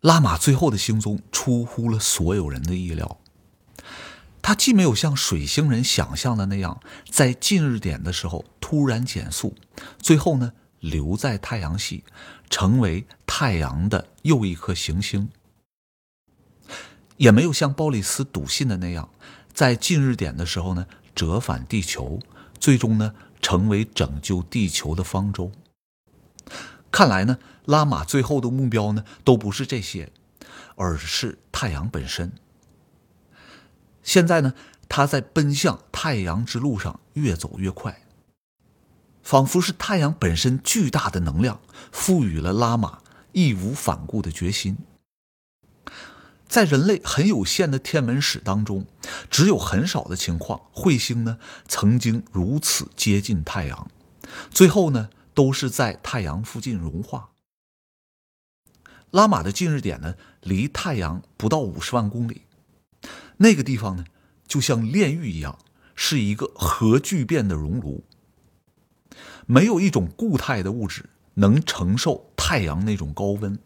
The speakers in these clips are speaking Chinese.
拉玛最后的行踪出乎了所有人的意料。他既没有像水星人想象的那样，在近日点的时候突然减速，最后呢留在太阳系，成为太阳的又一颗行星；也没有像鲍里斯笃信的那样，在近日点的时候呢折返地球，最终呢成为拯救地球的方舟。看来呢，拉玛最后的目标呢都不是这些，而是太阳本身。现在呢，他在奔向太阳之路上越走越快，仿佛是太阳本身巨大的能量赋予了拉玛义无反顾的决心。在人类很有限的天文史当中，只有很少的情况，彗星呢曾经如此接近太阳，最后呢都是在太阳附近融化。拉玛的近日点呢，离太阳不到五十万公里。那个地方呢，就像炼狱一样，是一个核聚变的熔炉。没有一种固态的物质能承受太阳那种高温。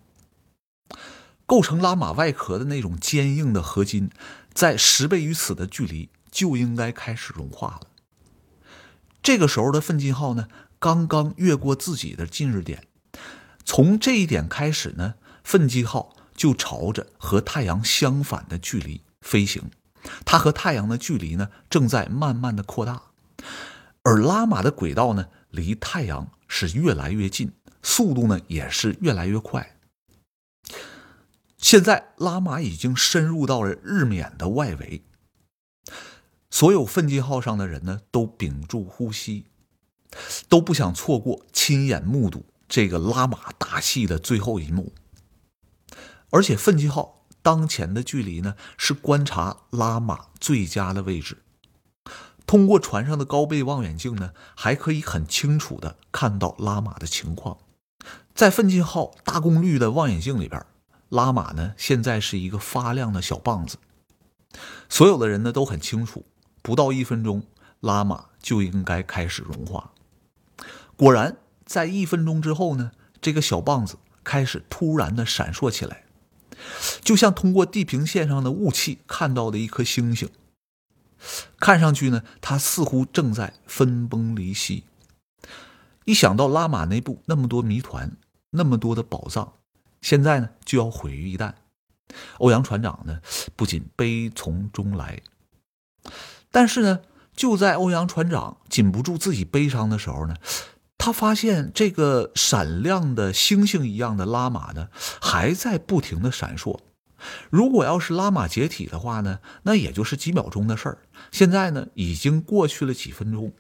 构成拉玛外壳的那种坚硬的合金，在十倍于此的距离就应该开始融化了。这个时候的奋进号呢，刚刚越过自己的近日点，从这一点开始呢，奋进号就朝着和太阳相反的距离。飞行，它和太阳的距离呢正在慢慢的扩大，而拉玛的轨道呢离太阳是越来越近，速度呢也是越来越快。现在拉玛已经深入到了日冕的外围，所有奋进号上的人呢都屏住呼吸，都不想错过亲眼目睹这个拉玛大戏的最后一幕，而且奋进号。当前的距离呢，是观察拉玛最佳的位置。通过船上的高倍望远镜呢，还可以很清楚的看到拉玛的情况。在奋进号大功率的望远镜里边，拉玛呢现在是一个发亮的小棒子。所有的人呢都很清楚，不到一分钟，拉玛就应该开始融化。果然，在一分钟之后呢，这个小棒子开始突然的闪烁起来。就像通过地平线上的雾气看到的一颗星星，看上去呢，它似乎正在分崩离析。一想到拉玛内部那么多谜团，那么多的宝藏，现在呢就要毁于一旦，欧阳船长呢不仅悲从中来，但是呢，就在欧阳船长禁不住自己悲伤的时候呢。他发现这个闪亮的星星一样的拉玛呢，还在不停的闪烁。如果要是拉玛解体的话呢，那也就是几秒钟的事儿。现在呢，已经过去了几分钟。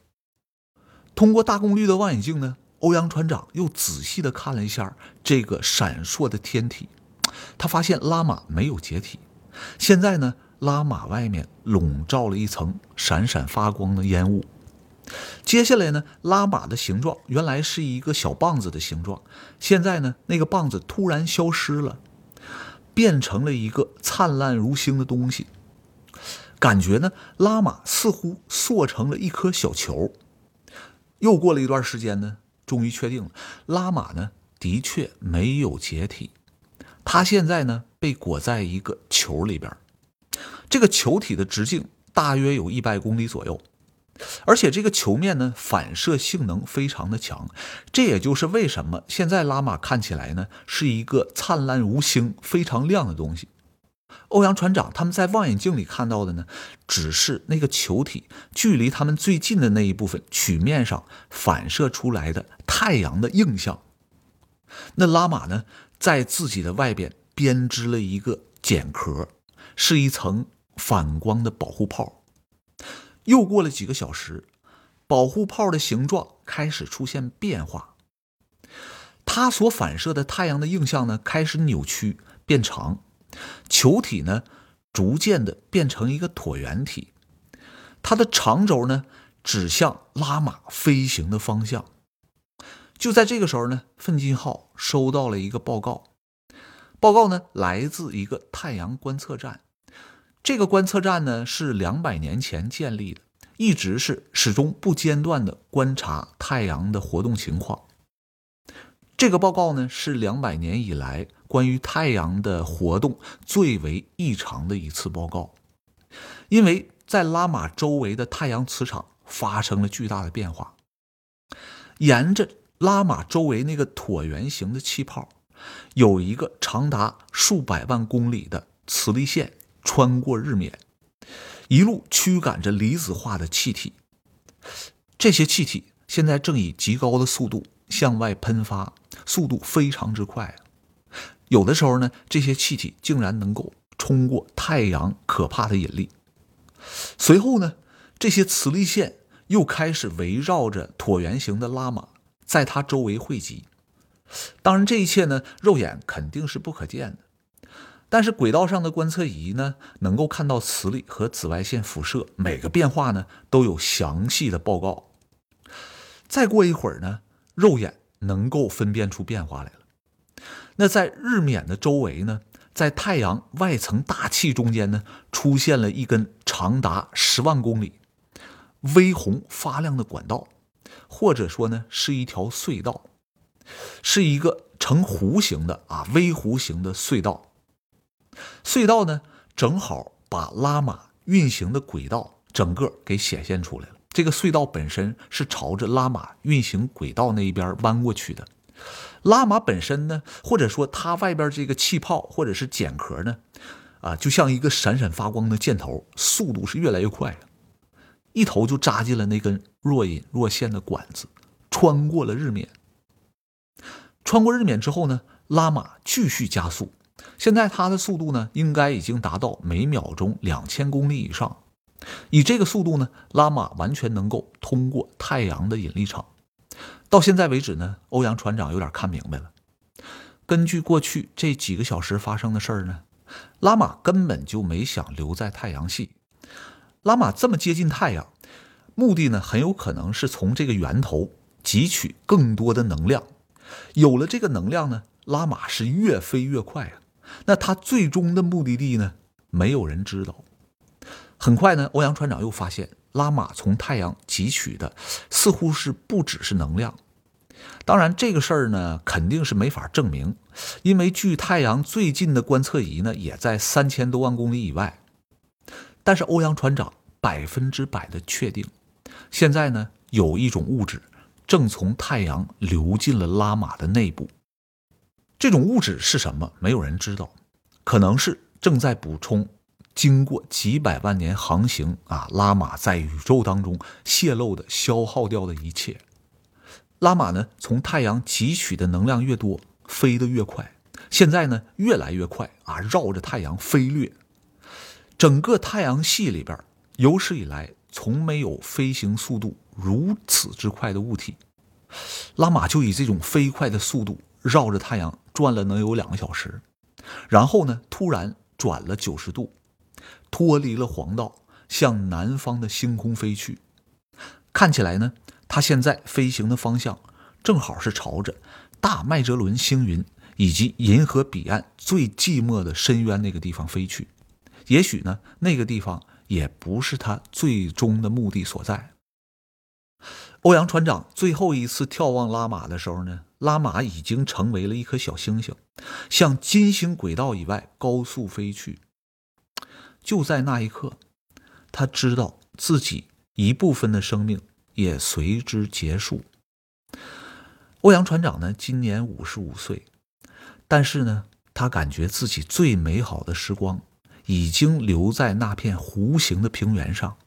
通过大功率的望远镜呢，欧阳船长又仔细的看了一下这个闪烁的天体，他发现拉玛没有解体。现在呢，拉玛外面笼罩了一层闪闪发光的烟雾。接下来呢，拉玛的形状原来是一个小棒子的形状，现在呢，那个棒子突然消失了，变成了一个灿烂如星的东西。感觉呢，拉玛似乎缩成了一颗小球。又过了一段时间呢，终于确定了，拉玛呢的确没有解体，它现在呢被裹在一个球里边，这个球体的直径大约有一百公里左右。而且这个球面呢，反射性能非常的强，这也就是为什么现在拉玛看起来呢是一个灿烂如星、非常亮的东西。欧阳船长他们在望远镜里看到的呢，只是那个球体距离他们最近的那一部分曲面上反射出来的太阳的映像。那拉玛呢，在自己的外边编织了一个茧壳，是一层反光的保护泡。又过了几个小时，保护泡的形状开始出现变化，它所反射的太阳的映像呢开始扭曲变长，球体呢逐渐的变成一个椭圆体，它的长轴呢指向拉玛飞行的方向。就在这个时候呢，奋进号收到了一个报告，报告呢来自一个太阳观测站。这个观测站呢是两百年前建立的，一直是始终不间断的观察太阳的活动情况。这个报告呢，是两百年以来关于太阳的活动最为异常的一次报告，因为在拉玛周围的太阳磁场发生了巨大的变化，沿着拉玛周围那个椭圆形的气泡，有一个长达数百万公里的磁力线穿过日冕，一路驱赶着离子化的气体，这些气体现在正以极高的速度向外喷发。速度非常之快，有的时候呢，这些气体竟然能够冲过太阳可怕的引力。随后呢，这些磁力线又开始围绕着椭圆形的拉玛，在它周围汇集。当然，这一切呢，肉眼肯定是不可见的，但是轨道上的观测仪呢，能够看到磁力和紫外线辐射每个变化呢，都有详细的报告。再过一会儿呢，肉眼。能够分辨出变化来了。那在日冕的周围呢，在太阳外层大气中间呢，出现了一根长达十万公里、微红发亮的管道，或者说呢，是一条隧道，是一个呈弧形的啊微弧形的隧道。隧道呢，正好把拉玛运行的轨道整个给显现出来了。这个隧道本身是朝着拉玛运行轨道那一边弯过去的。拉玛本身呢，或者说它外边这个气泡或者是茧壳呢，啊，就像一个闪闪发光的箭头，速度是越来越快一头就扎进了那根若隐若现的管子，穿过了日冕。穿过日冕之后呢，拉玛继续加速，现在它的速度呢，应该已经达到每秒钟两千公里以上。以这个速度呢，拉玛完全能够通过太阳的引力场。到现在为止呢，欧阳船长有点看明白了。根据过去这几个小时发生的事儿呢，拉玛根本就没想留在太阳系。拉玛这么接近太阳，目的呢很有可能是从这个源头汲取更多的能量。有了这个能量呢，拉玛是越飞越快啊。那他最终的目的地呢，没有人知道。很快呢，欧阳船长又发现拉玛从太阳汲取的似乎是不只是能量。当然，这个事儿呢肯定是没法证明，因为距太阳最近的观测仪呢也在三千多万公里以外。但是欧阳船长百分之百的确定，现在呢有一种物质正从太阳流进了拉玛的内部。这种物质是什么？没有人知道，可能是正在补充。经过几百万年航行啊，拉玛在宇宙当中泄露的、消耗掉的一切，拉玛呢从太阳汲取的能量越多，飞得越快。现在呢越来越快啊，绕着太阳飞掠。整个太阳系里边，有史以来从没有飞行速度如此之快的物体。拉玛就以这种飞快的速度绕着太阳转了能有两个小时，然后呢突然转了九十度。脱离了黄道，向南方的星空飞去。看起来呢，它现在飞行的方向正好是朝着大麦哲伦星云以及银河彼岸最寂寞的深渊那个地方飞去。也许呢，那个地方也不是他最终的目的所在。欧阳船长最后一次眺望拉玛的时候呢，拉玛已经成为了一颗小星星，向金星轨道以外高速飞去。就在那一刻，他知道自己一部分的生命也随之结束。欧阳船长呢，今年五十五岁，但是呢，他感觉自己最美好的时光已经留在那片弧形的平原上，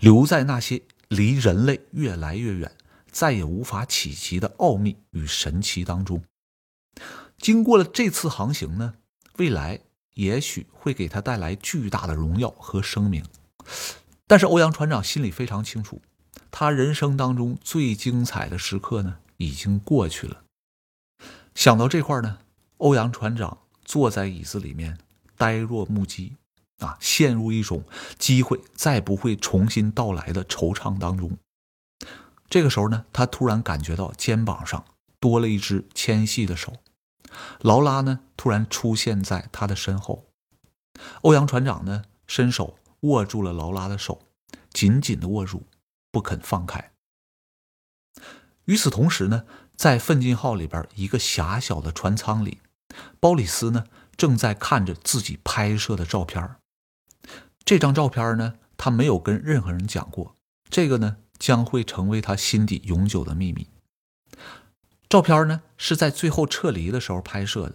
留在那些离人类越来越远、再也无法企及的奥秘与神奇当中。经过了这次航行呢，未来。也许会给他带来巨大的荣耀和声名，但是欧阳船长心里非常清楚，他人生当中最精彩的时刻呢已经过去了。想到这块呢，欧阳船长坐在椅子里面，呆若木鸡，啊，陷入一种机会再不会重新到来的惆怅当中。这个时候呢，他突然感觉到肩膀上多了一只纤细的手。劳拉呢，突然出现在他的身后。欧阳船长呢，伸手握住了劳拉的手，紧紧的握住，不肯放开。与此同时呢，在奋进号里边一个狭小的船舱里，鲍里斯呢正在看着自己拍摄的照片。这张照片呢，他没有跟任何人讲过，这个呢将会成为他心底永久的秘密。照片呢是在最后撤离的时候拍摄的，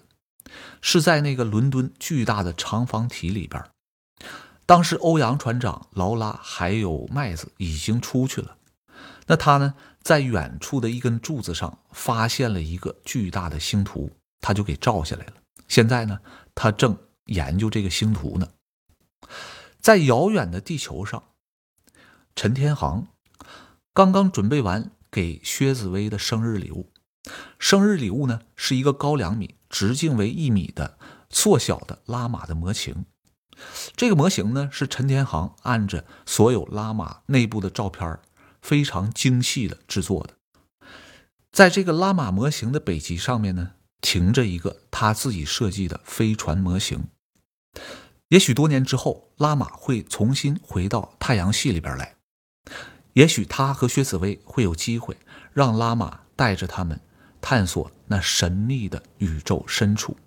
是在那个伦敦巨大的长方体里边。当时欧阳船长、劳拉还有麦子已经出去了，那他呢？在远处的一根柱子上发现了一个巨大的星图，他就给照下来了。现在呢，他正研究这个星图呢。在遥远的地球上，陈天航刚刚准备完给薛紫薇的生日礼物。生日礼物呢，是一个高两米、直径为一米的缩小的拉玛的模型。这个模型呢，是陈天航按着所有拉玛内部的照片非常精细的制作的，在这个拉玛模型的北极上面呢，停着一个他自己设计的飞船模型。也许多年之后，拉玛会重新回到太阳系里边来，也许他和薛紫薇会有机会让拉玛带着他们探索那神秘的宇宙深处。